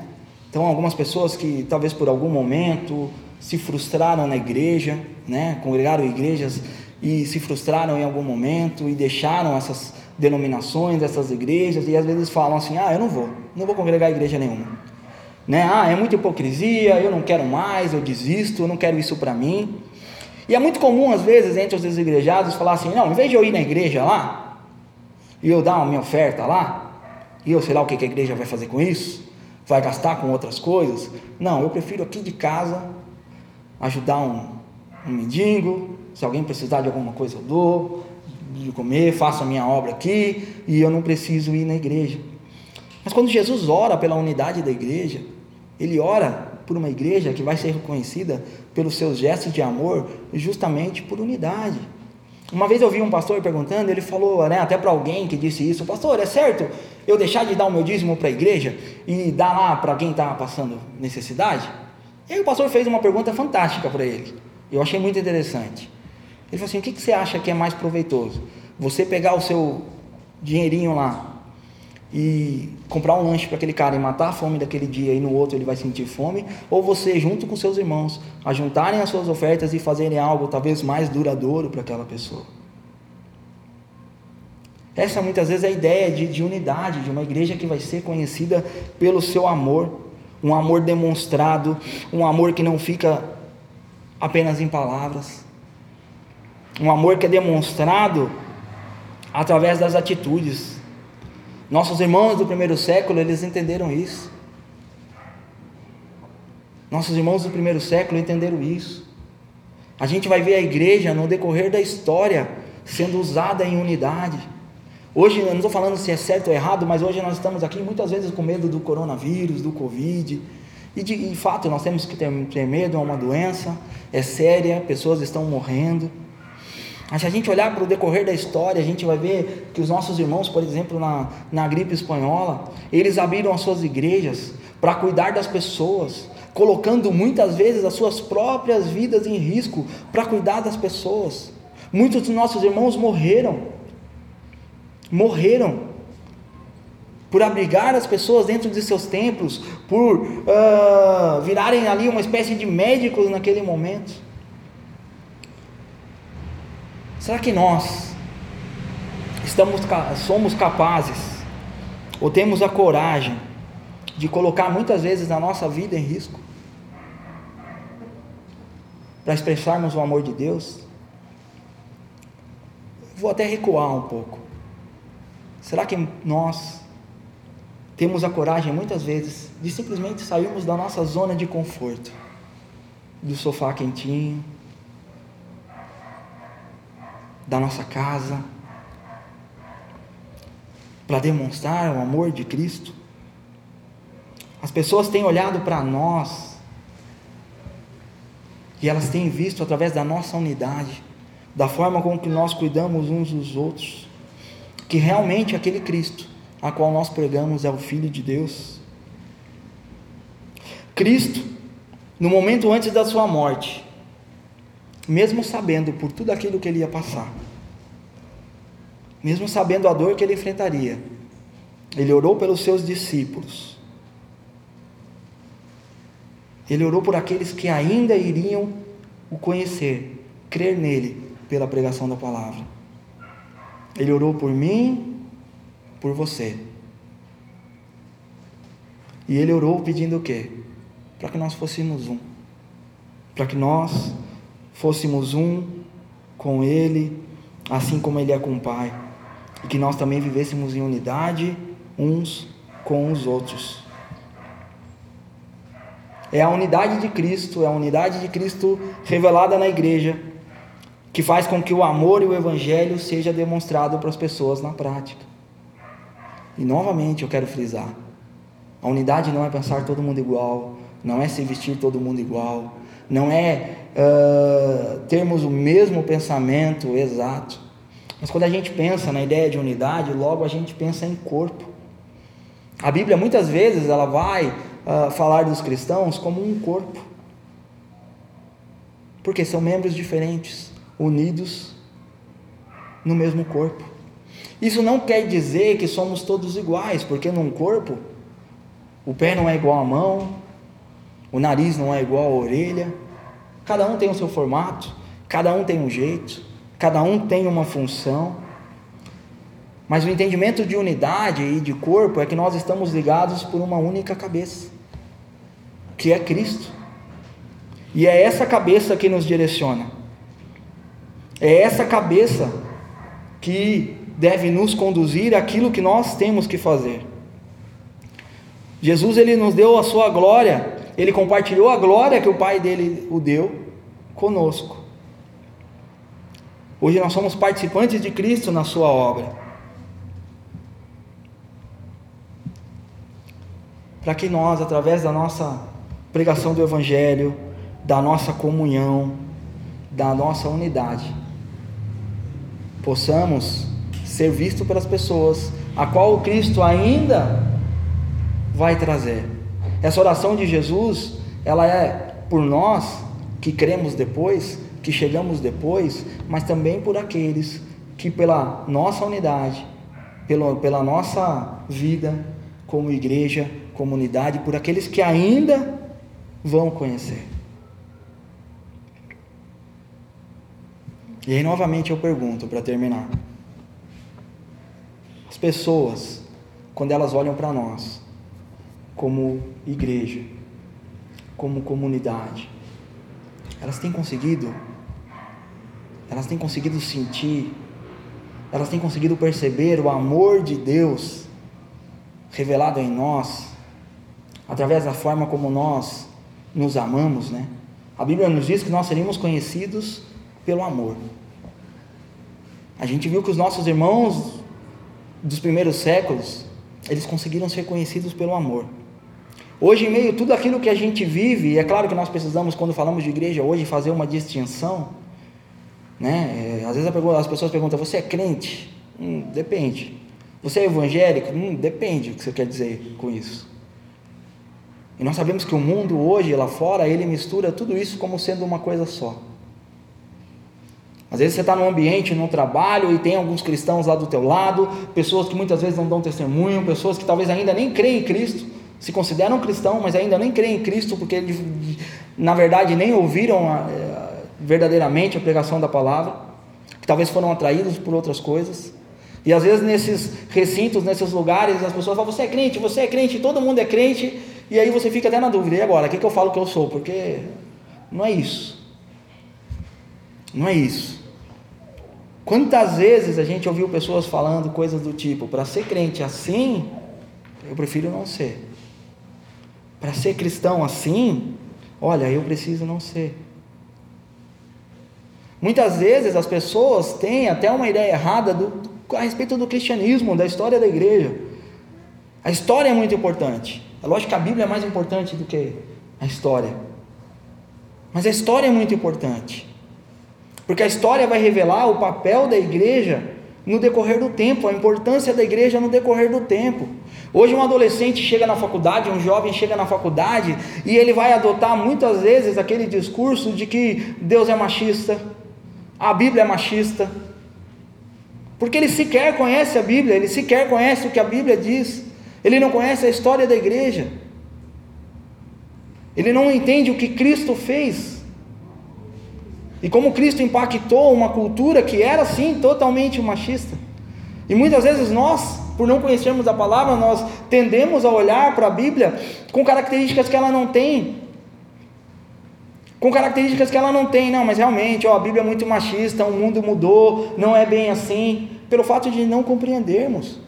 Então, algumas pessoas que talvez por algum momento se frustraram na igreja, né? congregaram igrejas e se frustraram em algum momento e deixaram essas denominações, essas igrejas, e às vezes falam assim: ah, eu não vou, não vou congregar igreja nenhuma. Né? Ah, é muita hipocrisia, eu não quero mais, eu desisto, eu não quero isso para mim. E é muito comum, às vezes, entre os desigrejados, falar assim: não, em vez de eu ir na igreja lá, e eu dar a minha oferta lá, e eu sei lá o que a igreja vai fazer com isso, vai gastar com outras coisas. Não, eu prefiro aqui de casa ajudar um, um mendigo. Se alguém precisar de alguma coisa, eu dou. De comer, faço a minha obra aqui e eu não preciso ir na igreja. Mas quando Jesus ora pela unidade da igreja, ele ora por uma igreja que vai ser reconhecida pelos seus gestos de amor, justamente por unidade. Uma vez eu vi um pastor perguntando, ele falou, né, até para alguém que disse isso, pastor, é certo eu deixar de dar o meu dízimo para a igreja e dar lá para quem está passando necessidade? E aí o pastor fez uma pergunta fantástica para ele, eu achei muito interessante. Ele falou assim, o que, que você acha que é mais proveitoso? Você pegar o seu dinheirinho lá e comprar um lanche para aquele cara e matar a fome daquele dia e no outro ele vai sentir fome, ou você junto com seus irmãos, a juntarem as suas ofertas e fazerem algo talvez mais duradouro para aquela pessoa. Essa muitas vezes é a ideia de, de unidade, de uma igreja que vai ser conhecida pelo seu amor, um amor demonstrado, um amor que não fica apenas em palavras, um amor que é demonstrado através das atitudes, Nossos irmãos do primeiro século, eles entenderam isso. Nossos irmãos do primeiro século entenderam isso. A gente vai ver a igreja no decorrer da história sendo usada em unidade. Hoje, eu não estou falando se é certo ou errado, mas hoje nós estamos aqui muitas vezes com medo do coronavírus, do Covid. E de, fato, nós temos que ter, ter medo, é uma doença, é séria, pessoas estão morrendo. Mas se a gente olhar para o decorrer da história, a gente vai ver que os nossos irmãos, por exemplo, na, na gripe espanhola, eles abriram as suas igrejas para cuidar das pessoas, colocando muitas vezes as suas próprias vidas em risco para cuidar das pessoas. Muitos dos nossos irmãos morreram, morreram por abrigar as pessoas dentro de seus templos, por uh, virarem ali uma espécie de médicos naquele momento. Será que nós estamos, somos capazes, ou temos a coragem, de colocar muitas vezes a nossa vida em risco, para expressarmos o amor de Deus? Vou até recuar um pouco. Será que nós temos a coragem, muitas vezes, de simplesmente sairmos da nossa zona de conforto, do sofá quentinho, da nossa casa, para demonstrar o amor de Cristo. As pessoas têm olhado para nós e elas têm visto através da nossa unidade, da forma com que nós cuidamos uns dos outros, que realmente aquele Cristo a qual nós pregamos é o Filho de Deus. Cristo, no momento antes da sua morte, mesmo sabendo por tudo aquilo que ele ia passar, mesmo sabendo a dor que ele enfrentaria, ele orou pelos seus discípulos. Ele orou por aqueles que ainda iriam o conhecer, crer nele pela pregação da palavra. Ele orou por mim, por você. E ele orou pedindo o quê? Para que nós fôssemos um. Para que nós fôssemos um com Ele, assim como Ele é com o Pai, e que nós também vivêssemos em unidade uns com os outros. É a unidade de Cristo, é a unidade de Cristo revelada na igreja, que faz com que o amor e o Evangelho seja demonstrado para as pessoas na prática. E novamente eu quero frisar: a unidade não é pensar todo mundo igual, não é se vestir todo mundo igual, não é uh, termos o mesmo pensamento exato. Mas quando a gente pensa na ideia de unidade, logo a gente pensa em corpo. A Bíblia muitas vezes ela vai uh, falar dos cristãos como um corpo, porque são membros diferentes, unidos no mesmo corpo. Isso não quer dizer que somos todos iguais, porque num corpo o pé não é igual à mão, o nariz não é igual à orelha, cada um tem o seu formato, cada um tem um jeito, cada um tem uma função. Mas o entendimento de unidade e de corpo é que nós estamos ligados por uma única cabeça, que é Cristo. E é essa cabeça que nos direciona. É essa cabeça que deve nos conduzir àquilo que nós temos que fazer. Jesus ele nos deu a sua glória ele compartilhou a glória que o Pai dele o deu conosco. Hoje nós somos participantes de Cristo na sua obra. Para que nós, através da nossa pregação do Evangelho, da nossa comunhão, da nossa unidade, possamos ser vistos pelas pessoas, a qual o Cristo ainda vai trazer. Essa oração de Jesus, ela é por nós que cremos depois, que chegamos depois, mas também por aqueles que pela nossa unidade, pela, pela nossa vida como igreja, comunidade, por aqueles que ainda vão conhecer. E aí novamente eu pergunto para terminar. As pessoas, quando elas olham para nós, como igreja, como comunidade, elas têm conseguido, elas têm conseguido sentir, elas têm conseguido perceber o amor de Deus revelado em nós, através da forma como nós nos amamos, né? A Bíblia nos diz que nós seríamos conhecidos pelo amor. A gente viu que os nossos irmãos dos primeiros séculos, eles conseguiram ser conhecidos pelo amor. Hoje, em meio a tudo aquilo que a gente vive, e é claro que nós precisamos, quando falamos de igreja hoje, fazer uma distinção. Né? É, às vezes as pessoas perguntam: você é crente? Hum, depende. Você é evangélico? Hum, depende o que você quer dizer com isso. E nós sabemos que o mundo hoje, lá fora, ele mistura tudo isso como sendo uma coisa só. Às vezes você está num ambiente, num trabalho, e tem alguns cristãos lá do teu lado, pessoas que muitas vezes não dão testemunho, pessoas que talvez ainda nem creem em Cristo, se consideram cristãos, mas ainda nem creem em Cristo, porque na verdade nem ouviram a, a, verdadeiramente a pregação da palavra, que talvez foram atraídos por outras coisas. E às vezes nesses recintos, nesses lugares, as pessoas falam: você é crente, você é crente, todo mundo é crente, e aí você fica até na dúvida: e agora? O que, que eu falo que eu sou? Porque não é isso. Não é isso. Quantas vezes a gente ouviu pessoas falando coisas do tipo: para ser crente assim, eu prefiro não ser. Para ser cristão assim, olha, eu preciso não ser. Muitas vezes as pessoas têm até uma ideia errada do, a respeito do cristianismo, da história da igreja. A história é muito importante. É lógico que a Bíblia é mais importante do que a história. Mas a história é muito importante. Porque a história vai revelar o papel da igreja no decorrer do tempo, a importância da igreja no decorrer do tempo. Hoje um adolescente chega na faculdade, um jovem chega na faculdade e ele vai adotar muitas vezes aquele discurso de que Deus é machista, a Bíblia é machista, porque ele sequer conhece a Bíblia, ele sequer conhece o que a Bíblia diz, ele não conhece a história da igreja, ele não entende o que Cristo fez, e como Cristo impactou uma cultura que era sim totalmente machista. E muitas vezes nós, por não conhecermos a palavra, nós tendemos a olhar para a Bíblia com características que ela não tem. Com características que ela não tem, não, mas realmente, ó, a Bíblia é muito machista, o mundo mudou, não é bem assim, pelo fato de não compreendermos.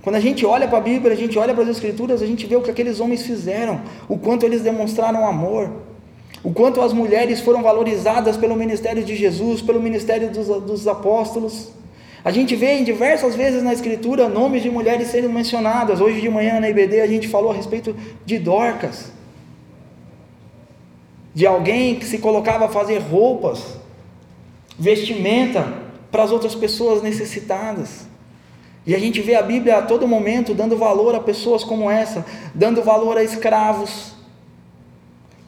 Quando a gente olha para a Bíblia, a gente olha para as Escrituras, a gente vê o que aqueles homens fizeram, o quanto eles demonstraram amor, o quanto as mulheres foram valorizadas pelo ministério de Jesus, pelo ministério dos, dos apóstolos. A gente vê em diversas vezes na Escritura nomes de mulheres sendo mencionadas. Hoje de manhã na IBD a gente falou a respeito de Dorcas, de alguém que se colocava a fazer roupas, vestimenta para as outras pessoas necessitadas. E a gente vê a Bíblia a todo momento dando valor a pessoas como essa, dando valor a escravos,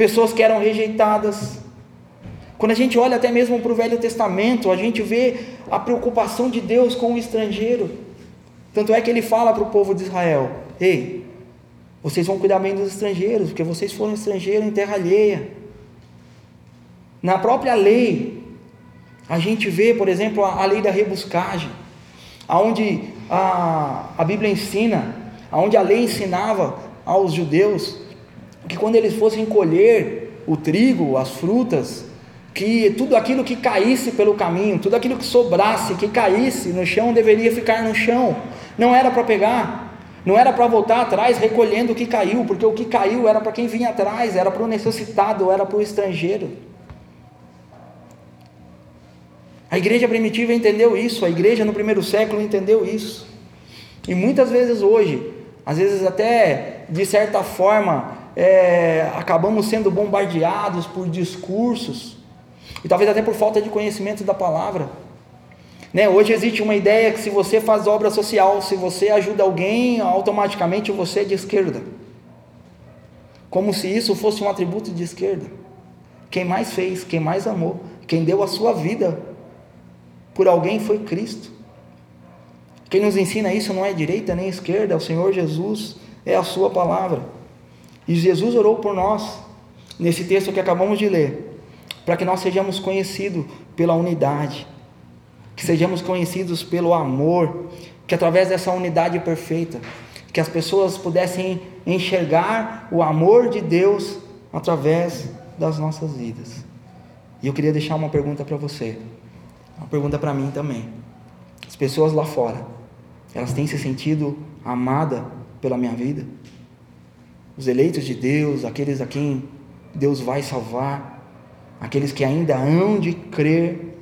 pessoas que eram rejeitadas, quando a gente olha até mesmo para o Velho Testamento, a gente vê a preocupação de Deus com o estrangeiro. Tanto é que ele fala para o povo de Israel: Ei, vocês vão cuidar bem dos estrangeiros, porque vocês foram estrangeiros em terra alheia. Na própria lei, a gente vê, por exemplo, a, lei da rebuscagem, aonde a, a Bíblia ensina, aonde a lei ensinava aos judeus que quando eles fossem colher o trigo, as frutas, que tudo aquilo que caísse pelo caminho, tudo aquilo que sobrasse, que caísse no chão, deveria ficar no chão, não era para pegar, não era para voltar atrás recolhendo o que caiu, porque o que caiu era para quem vinha atrás, era para o necessitado, era para o estrangeiro. A igreja primitiva entendeu isso, a igreja no primeiro século entendeu isso, e muitas vezes hoje, às vezes até de certa forma, é, acabamos sendo bombardeados por discursos e talvez até por falta de conhecimento da palavra. Né? Hoje existe uma ideia que se você faz obra social, se você ajuda alguém, automaticamente você é de esquerda. Como se isso fosse um atributo de esquerda. Quem mais fez, quem mais amou, quem deu a sua vida por alguém foi Cristo. Quem nos ensina isso não é direita nem esquerda, é o Senhor Jesus, é a Sua palavra. E Jesus orou por nós, nesse texto que acabamos de ler para que nós sejamos conhecidos pela unidade, que sejamos conhecidos pelo amor, que através dessa unidade perfeita, que as pessoas pudessem enxergar o amor de Deus através das nossas vidas. E eu queria deixar uma pergunta para você, uma pergunta para mim também. As pessoas lá fora, elas têm se sentido amada pela minha vida? Os eleitos de Deus, aqueles a quem Deus vai salvar, aqueles que ainda hão de crer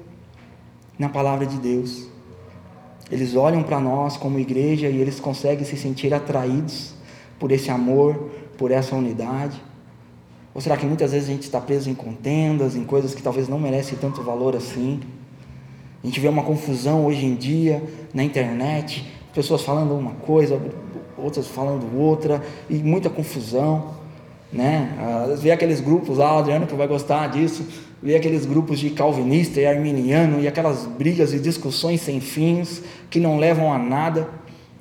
na palavra de Deus. Eles olham para nós como igreja e eles conseguem se sentir atraídos por esse amor, por essa unidade. Ou será que muitas vezes a gente está preso em contendas, em coisas que talvez não merecem tanto valor assim? A gente vê uma confusão hoje em dia na internet, pessoas falando uma coisa, outras falando outra, e muita confusão, né? Ah, vê aqueles grupos lá, Adriano que vai gostar disso, vê aqueles grupos de calvinista e arminiano, e aquelas brigas e discussões sem fins, que não levam a nada.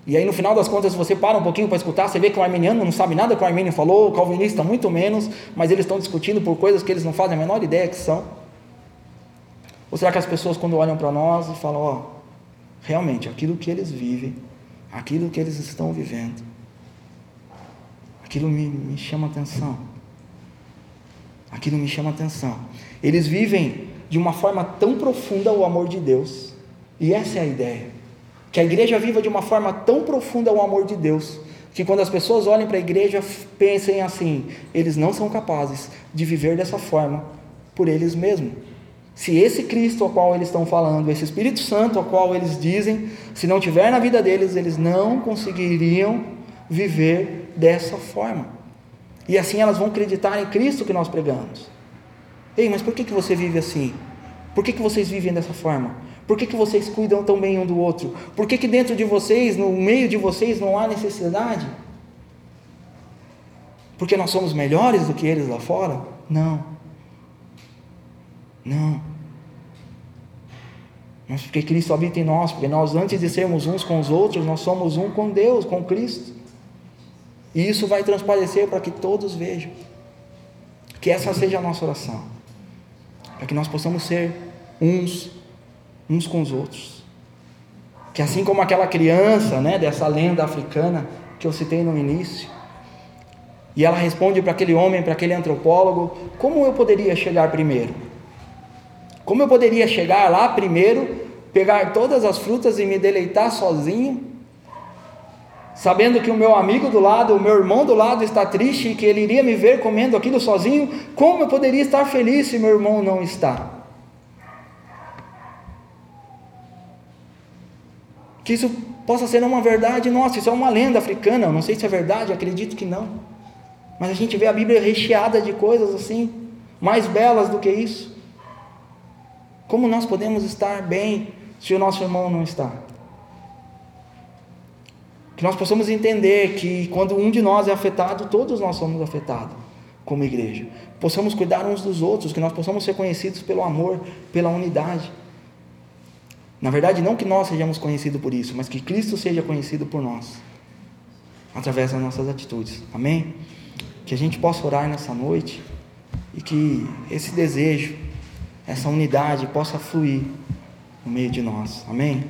E aí no final das contas, se você para um pouquinho para escutar, você vê que o arminiano não sabe nada que o armínio falou, o calvinista muito menos, mas eles estão discutindo por coisas que eles não fazem a menor ideia que são. Ou será que as pessoas, quando olham para nós e falam, ó, realmente, aquilo que eles vivem, aquilo que eles estão vivendo, aquilo me, me chama atenção. Aquilo me chama atenção. Eles vivem de uma forma tão profunda o amor de Deus, e essa é a ideia. Que a igreja viva de uma forma tão profunda o amor de Deus, que quando as pessoas olhem para a igreja, pensem assim: eles não são capazes de viver dessa forma por eles mesmos. Se esse Cristo ao qual eles estão falando, esse Espírito Santo ao qual eles dizem, se não tiver na vida deles, eles não conseguiriam viver dessa forma. E assim elas vão acreditar em Cristo que nós pregamos. Ei, mas por que, que você vive assim? Por que, que vocês vivem dessa forma? Por que, que vocês cuidam tão bem um do outro? Por que, que dentro de vocês, no meio de vocês, não há necessidade? Porque nós somos melhores do que eles lá fora? Não. Não. Porque Cristo habita em nós, porque nós, antes de sermos uns com os outros, nós somos um com Deus, com Cristo. E isso vai transparecer para que todos vejam. Que essa seja a nossa oração. Para que nós possamos ser uns, uns com os outros. Que assim como aquela criança, né, dessa lenda africana que eu citei no início, e ela responde para aquele homem, para aquele antropólogo: como eu poderia chegar primeiro? Como eu poderia chegar lá primeiro, pegar todas as frutas e me deleitar sozinho, sabendo que o meu amigo do lado, o meu irmão do lado está triste e que ele iria me ver comendo aquilo sozinho? Como eu poderia estar feliz se meu irmão não está? Que isso possa ser uma verdade nossa, isso é uma lenda africana, eu não sei se é verdade, acredito que não. Mas a gente vê a Bíblia recheada de coisas assim, mais belas do que isso. Como nós podemos estar bem se o nosso irmão não está? Que nós possamos entender que quando um de nós é afetado, todos nós somos afetados como igreja. Possamos cuidar uns dos outros, que nós possamos ser conhecidos pelo amor, pela unidade. Na verdade, não que nós sejamos conhecidos por isso, mas que Cristo seja conhecido por nós, através das nossas atitudes. Amém? Que a gente possa orar nessa noite e que esse desejo essa unidade possa fluir no meio de nós. Amém?